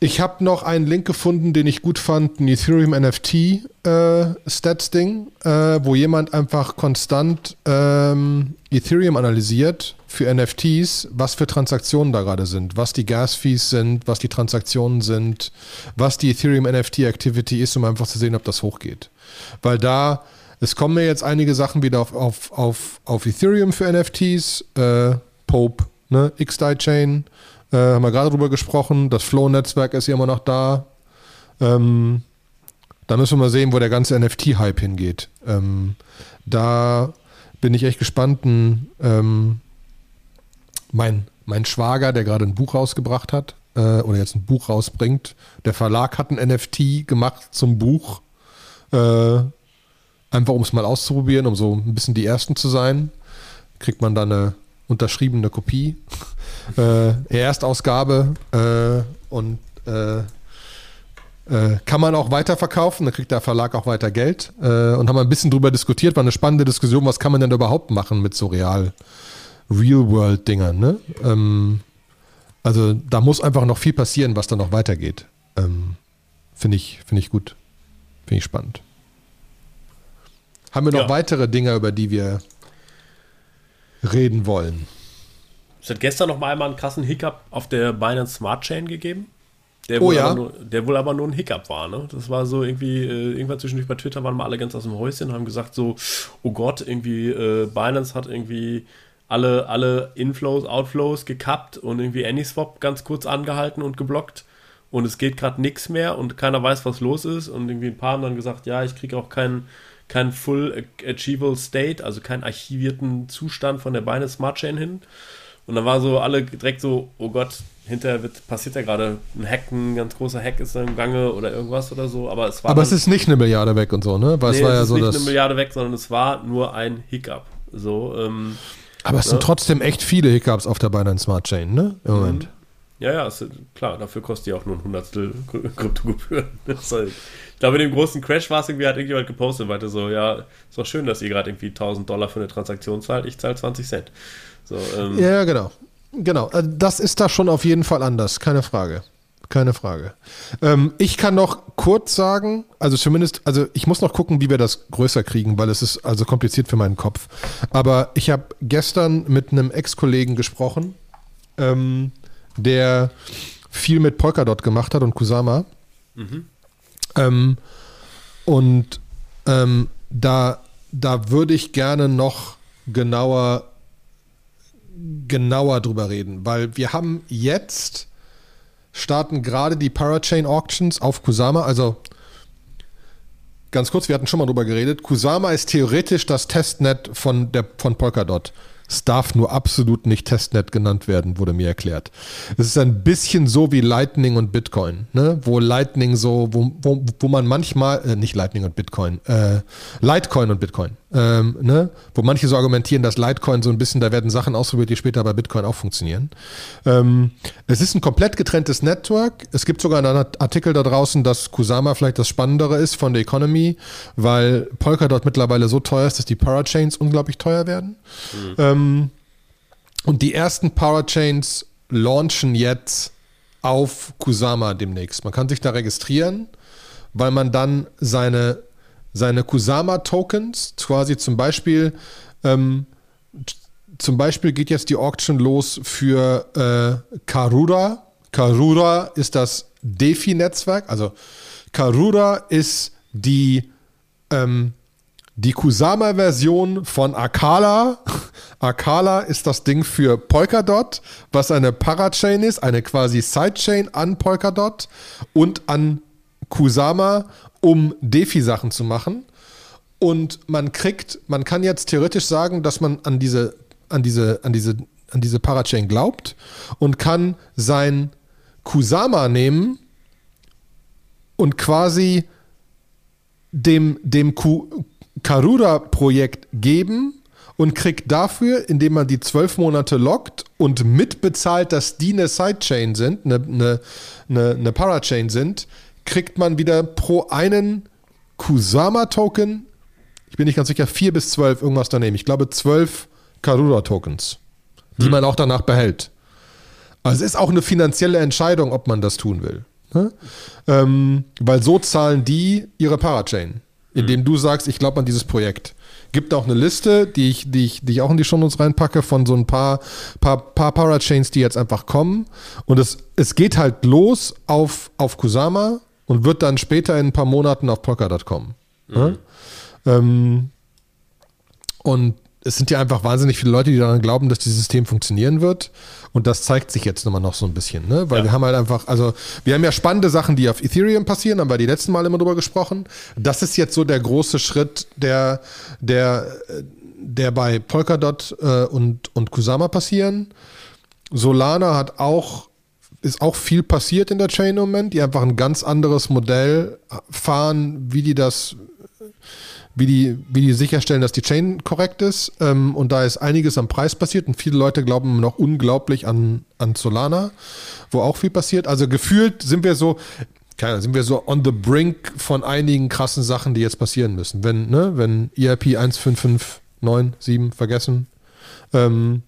ich habe noch einen Link gefunden, den ich gut fand, ein Ethereum NFT äh, Stats Ding, äh, wo jemand einfach konstant ähm, Ethereum analysiert für NFTs, was für Transaktionen da gerade sind, was die Gas Fees sind, was die Transaktionen sind, was die Ethereum NFT Activity ist, um einfach zu sehen, ob das hochgeht. Weil da es kommen mir jetzt einige Sachen wieder auf, auf, auf, auf Ethereum für NFTs, äh, Pope, ne, XDAI Chain, äh, haben wir gerade drüber gesprochen. Das Flow-Netzwerk ist ja immer noch da. Ähm, da müssen wir mal sehen, wo der ganze NFT-Hype hingeht. Ähm, da bin ich echt gespannt. Ein, ähm, mein, mein Schwager, der gerade ein Buch rausgebracht hat, äh, oder jetzt ein Buch rausbringt, der Verlag hat ein NFT gemacht zum Buch. Äh, einfach um es mal auszuprobieren, um so ein bisschen die Ersten zu sein. Kriegt man da eine unterschriebene Kopie äh, Erstausgabe äh, und äh, äh, kann man auch weiterverkaufen, dann kriegt der Verlag auch weiter Geld. Äh, und haben ein bisschen drüber diskutiert, war eine spannende Diskussion, was kann man denn überhaupt machen mit so real, Real-World-Dingern. Ne? Ähm, also da muss einfach noch viel passieren, was dann noch weitergeht. Ähm, Finde ich, find ich gut. Finde ich spannend. Haben wir noch ja. weitere Dinge, über die wir reden wollen? Es hat gestern noch mal einmal einen krassen Hiccup auf der Binance Smart Chain gegeben. Der oh wohl, ja? nur, der wohl aber nur ein Hiccup war. Ne? Das war so irgendwie, äh, irgendwann zwischendurch bei Twitter waren wir alle ganz aus dem Häuschen und haben gesagt so, oh Gott, irgendwie äh, Binance hat irgendwie alle, alle Inflows, Outflows gekappt und irgendwie AnySwap ganz kurz angehalten und geblockt und es geht gerade nichts mehr und keiner weiß, was los ist und irgendwie ein paar haben dann gesagt, ja, ich kriege auch keinen kein Full Achievable State, also keinen archivierten Zustand von der Binance Smart Chain hin. Und dann war so alle direkt so, oh Gott, hinterher wird, passiert ja gerade ein Hack, ein ganz großer Hack ist da im Gange oder irgendwas oder so. Aber es war. Aber es ist nicht eine Milliarde weg und so, ne? Weil nee, es war es ja ist so, nicht eine Milliarde weg, sondern es war nur ein Hiccup. So, ähm, aber es ja. sind trotzdem echt viele Hiccups auf der Binance Smart Chain, ne? Im Moment. Ja, ja, ist, klar, dafür kostet die auch nur ein Hundertstel Kryptogebühren. Ich glaube, in dem großen Crash war es irgendwie, hat irgendjemand gepostet, weil so, ja, ist doch schön, dass ihr gerade irgendwie 1000 Dollar für eine Transaktion zahlt, ich zahle 20 Cent. So, ähm, ja, genau. Genau, äh, das ist da schon auf jeden Fall anders, keine Frage. Keine Frage. Ähm, ich kann noch kurz sagen, also zumindest, also ich muss noch gucken, wie wir das größer kriegen, weil es ist also kompliziert für meinen Kopf. Aber ich habe gestern mit einem Ex-Kollegen gesprochen, ähm, der viel mit Polkadot gemacht hat und Kusama. Mhm. Ähm, und ähm, da, da würde ich gerne noch genauer genauer drüber reden, weil wir haben jetzt starten gerade die Parachain Auctions auf Kusama, also ganz kurz, wir hatten schon mal drüber geredet. Kusama ist theoretisch das Testnet von der von Polkadot. Es darf nur absolut nicht Testnet genannt werden, wurde mir erklärt. Es ist ein bisschen so wie Lightning und Bitcoin, ne? wo Lightning so, wo, wo, wo man manchmal, äh, nicht Lightning und Bitcoin, äh, Litecoin und Bitcoin, ähm, ne? wo manche so argumentieren, dass Litecoin so ein bisschen, da werden Sachen ausprobiert, die später bei Bitcoin auch funktionieren. Ähm, es ist ein komplett getrenntes Network. Es gibt sogar einen Artikel da draußen, dass Kusama vielleicht das Spannendere ist von der Economy, weil Polkadot mittlerweile so teuer ist, dass die Parachains unglaublich teuer werden. Mhm. Ähm, und die ersten Parachains launchen jetzt auf Kusama demnächst. Man kann sich da registrieren, weil man dann seine, seine Kusama-Tokens, quasi zum Beispiel Ähm, zum Beispiel geht jetzt die Auction los für äh, Karura. Karura ist das DeFi-Netzwerk. Also Karura ist die, ähm, die Kusama-Version von Akala. Akala ist das Ding für Polkadot, was eine Parachain ist, eine quasi Sidechain an Polkadot und an Kusama, um DeFi-Sachen zu machen. Und man kriegt, man kann jetzt theoretisch sagen, dass man an diese an diese, an diese, an diese Parachain glaubt und kann sein Kusama nehmen und quasi dem, dem Karura-Projekt geben und kriegt dafür, indem man die zwölf Monate lockt und mitbezahlt, dass die eine Sidechain sind, eine, eine, eine, eine Parachain sind, kriegt man wieder pro einen Kusama-Token, ich bin nicht ganz sicher, vier bis zwölf irgendwas daneben. Ich glaube zwölf Karura-Tokens, die hm. man auch danach behält. Also es ist auch eine finanzielle Entscheidung, ob man das tun will. Ne? Ähm, weil so zahlen die ihre Parachain, indem hm. du sagst, ich glaube an dieses Projekt. Gibt auch eine Liste, die ich, die ich, die ich auch in die Shownotes reinpacke, von so ein paar, paar, paar Parachains, die jetzt einfach kommen. Und es, es geht halt los auf, auf Kusama und wird dann später in ein paar Monaten auf Polkadot kommen. Mhm. Ähm, und es sind ja einfach wahnsinnig viele Leute, die daran glauben, dass dieses System funktionieren wird. Und das zeigt sich jetzt nochmal noch so ein bisschen, ne? Weil ja. wir haben halt einfach, also wir haben ja spannende Sachen, die auf Ethereum passieren, haben wir die letzten Mal immer drüber gesprochen. Das ist jetzt so der große Schritt, der, der, der bei Polkadot äh, und, und Kusama passieren. Solana hat auch ist auch viel passiert in der Chain im Moment, die einfach ein ganz anderes Modell fahren, wie die das wie die, wie die sicherstellen, dass die Chain korrekt ist. Ähm, und da ist einiges am Preis passiert und viele Leute glauben noch unglaublich an, an Solana, wo auch viel passiert. Also gefühlt sind wir so, keine, sind wir so on the brink von einigen krassen Sachen, die jetzt passieren müssen. Wenn, ne, wenn ERP 15597 vergessen, ähm,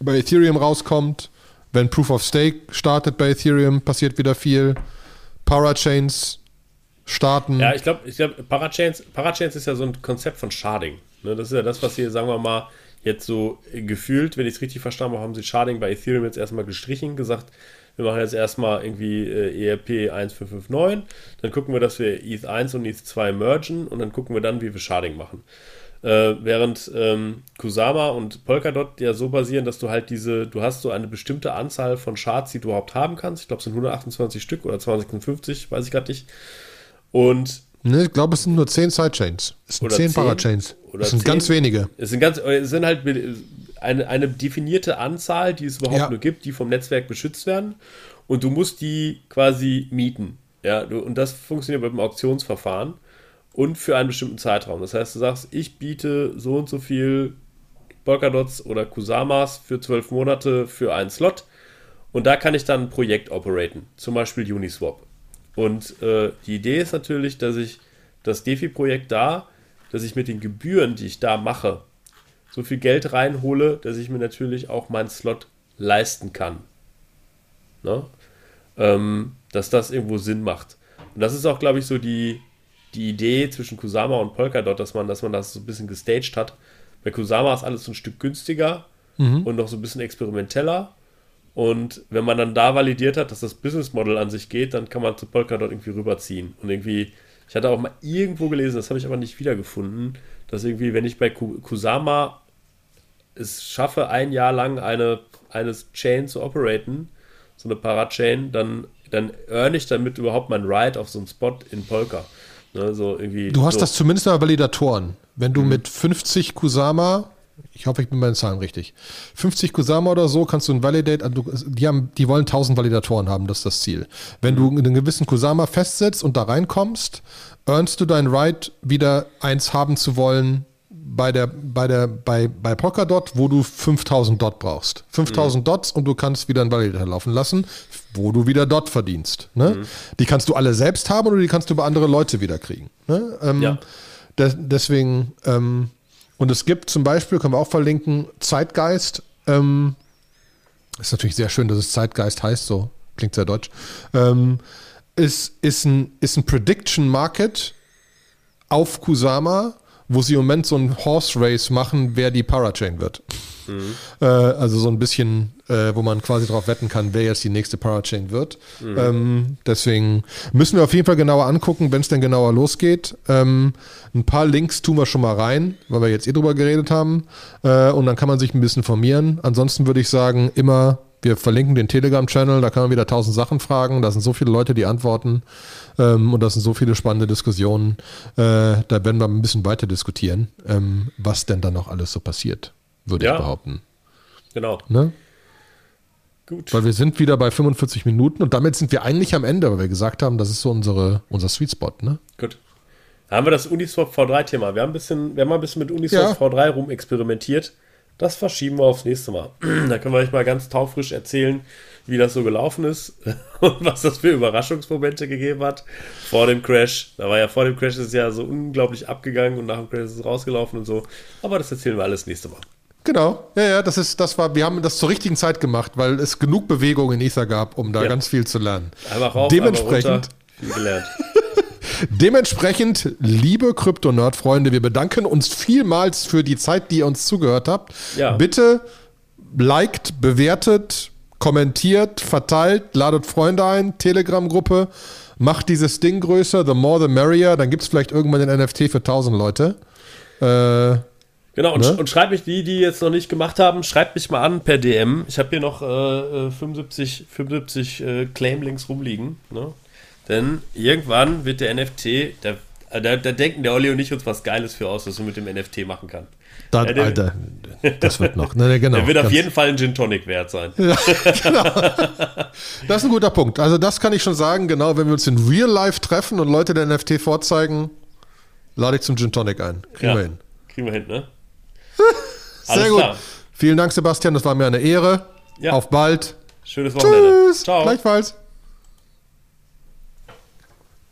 bei Ethereum rauskommt, wenn Proof of Stake startet bei Ethereum, passiert wieder viel. Parachains starten. Ja, ich glaube, ich glaub, Parachains, Parachains ist ja so ein Konzept von Sharding. Ne? Das ist ja das, was hier, sagen wir mal, jetzt so gefühlt, wenn ich es richtig verstanden habe, haben sie Sharding bei Ethereum jetzt erstmal gestrichen, gesagt, wir machen jetzt erstmal irgendwie äh, ERP 1559, dann gucken wir, dass wir ETH 1 und ETH 2 mergen und dann gucken wir dann, wie wir Sharding machen. Äh, während ähm, Kusama und Polkadot ja so basieren, dass du halt diese, du hast so eine bestimmte Anzahl von Shards, die du überhaupt haben kannst. Ich glaube, es sind 128 Stück oder 250, weiß ich gerade nicht. Und Ne, ich glaube, es sind nur 10 Sidechains. Es sind 10 Parachains. Es sind 10, ganz wenige. Es sind, ganz, es sind halt eine, eine definierte Anzahl, die es überhaupt ja. nur gibt, die vom Netzwerk beschützt werden. Und du musst die quasi mieten. Ja, und das funktioniert beim Auktionsverfahren und für einen bestimmten Zeitraum. Das heißt, du sagst, ich biete so und so viel Polkadots oder Kusamas für zwölf Monate für einen Slot und da kann ich dann ein Projekt operaten, zum Beispiel Uniswap. Und äh, die Idee ist natürlich, dass ich das DeFi-Projekt da, dass ich mit den Gebühren, die ich da mache, so viel Geld reinhole, dass ich mir natürlich auch meinen Slot leisten kann. Ne? Ähm, dass das irgendwo Sinn macht. Und das ist auch, glaube ich, so die, die Idee zwischen Kusama und Polkadot, dass man, dass man das so ein bisschen gestaged hat. Bei Kusama ist alles so ein Stück günstiger mhm. und noch so ein bisschen experimenteller. Und wenn man dann da validiert hat, dass das Business Model an sich geht, dann kann man zu Polkadot irgendwie rüberziehen. Und irgendwie, ich hatte auch mal irgendwo gelesen, das habe ich aber nicht wiedergefunden, dass irgendwie, wenn ich bei Kusama es schaffe, ein Jahr lang eine, eine Chain zu operaten, so eine Parachain, dann, dann earn ich damit überhaupt mein Ride auf so einen Spot in Polka. Ne, so irgendwie du hast so. das zumindest bei Validatoren. Wenn du mhm. mit 50 Kusama ich hoffe, ich bin bei den Zahlen richtig. 50 Kusama oder so kannst du ein Validate, also die, haben, die wollen 1000 Validatoren haben, das ist das Ziel. Wenn mhm. du einen gewissen Kusama festsetzt und da reinkommst, earnst du dein Right, wieder eins haben zu wollen bei der, bei der, bei, bei Polkadot, wo du 5000 Dot brauchst. 5000 mhm. Dots und du kannst wieder einen Validator laufen lassen, wo du wieder Dot verdienst. Ne? Mhm. Die kannst du alle selbst haben oder die kannst du bei andere Leute wieder kriegen. Ne? Ähm, ja. De deswegen, ähm, und es gibt zum Beispiel, können wir auch verlinken, Zeitgeist. Ähm, ist natürlich sehr schön, dass es Zeitgeist heißt, so klingt sehr deutsch. Ähm, ist, ist, ein, ist ein Prediction Market auf Kusama, wo sie im Moment so ein Horse Race machen, wer die Parachain wird. Mhm. Äh, also so ein bisschen, äh, wo man quasi darauf wetten kann, wer jetzt die nächste Parachain wird. Mhm. Ähm, deswegen müssen wir auf jeden Fall genauer angucken, wenn es denn genauer losgeht. Ähm, ein paar Links tun wir schon mal rein, weil wir jetzt eh drüber geredet haben. Äh, und dann kann man sich ein bisschen formieren. Ansonsten würde ich sagen, immer wir verlinken den Telegram-Channel, da kann man wieder tausend Sachen fragen. Da sind so viele Leute, die antworten. Ähm, und das sind so viele spannende Diskussionen. Äh, da werden wir ein bisschen weiter diskutieren, ähm, was denn dann noch alles so passiert, würde ja. ich behaupten. Genau. Ne? Gut. Weil wir sind wieder bei 45 Minuten und damit sind wir eigentlich am Ende, weil wir gesagt haben, das ist so unsere, unser Sweet Spot, ne? Gut. Da haben wir das Uniswap V3-Thema. Wir haben ein bisschen, wir haben mal ein bisschen mit Uniswap ja. V3 rumexperimentiert. Das verschieben wir aufs nächste Mal. da können wir euch mal ganz taufrisch erzählen, wie das so gelaufen ist und was das für Überraschungsmomente gegeben hat vor dem Crash. Da war ja vor dem Crash ist es ja so unglaublich abgegangen und nach dem Crash ist es rausgelaufen und so. Aber das erzählen wir alles nächste Mal. Genau, ja, ja, das ist, das war, wir haben das zur richtigen Zeit gemacht, weil es genug Bewegung in Ether gab, um da ja. ganz viel zu lernen. Einfach rauf, Dementsprechend viel gelernt. Dementsprechend, liebe Krypto-Nerd-Freunde, wir bedanken uns vielmals für die Zeit, die ihr uns zugehört habt. Ja. Bitte liked, bewertet, kommentiert, verteilt, ladet Freunde ein, Telegram-Gruppe, macht dieses Ding größer, the more the merrier, dann gibt es vielleicht irgendwann den NFT für 1000 Leute. Äh, Genau, und, ne? und, schreibt mich, die, die jetzt noch nicht gemacht haben, schreibt mich mal an per DM. Ich habe hier noch äh, 75, 75 äh, Claim-Links rumliegen. Ne? Denn irgendwann wird der NFT, da, da, da, denken der Olli und ich uns was Geiles für aus, was man mit dem NFT machen kann. Da, ja, der, Alter, das wird noch. Ne, genau, der wird auf jeden Fall ein Gin Tonic wert sein. Ja, genau. Das ist ein guter Punkt. Also das kann ich schon sagen, genau, wenn wir uns in Real Life treffen und Leute den NFT vorzeigen, lade ich zum Gin Tonic ein. Kriegen ja, wir hin. Kriegen wir hin, ne? Sehr Alles gut. Klar. Vielen Dank, Sebastian. Das war mir eine Ehre. Ja. Auf bald. Schönes Wochenende. Tschüss. Ciao. Gleichfalls.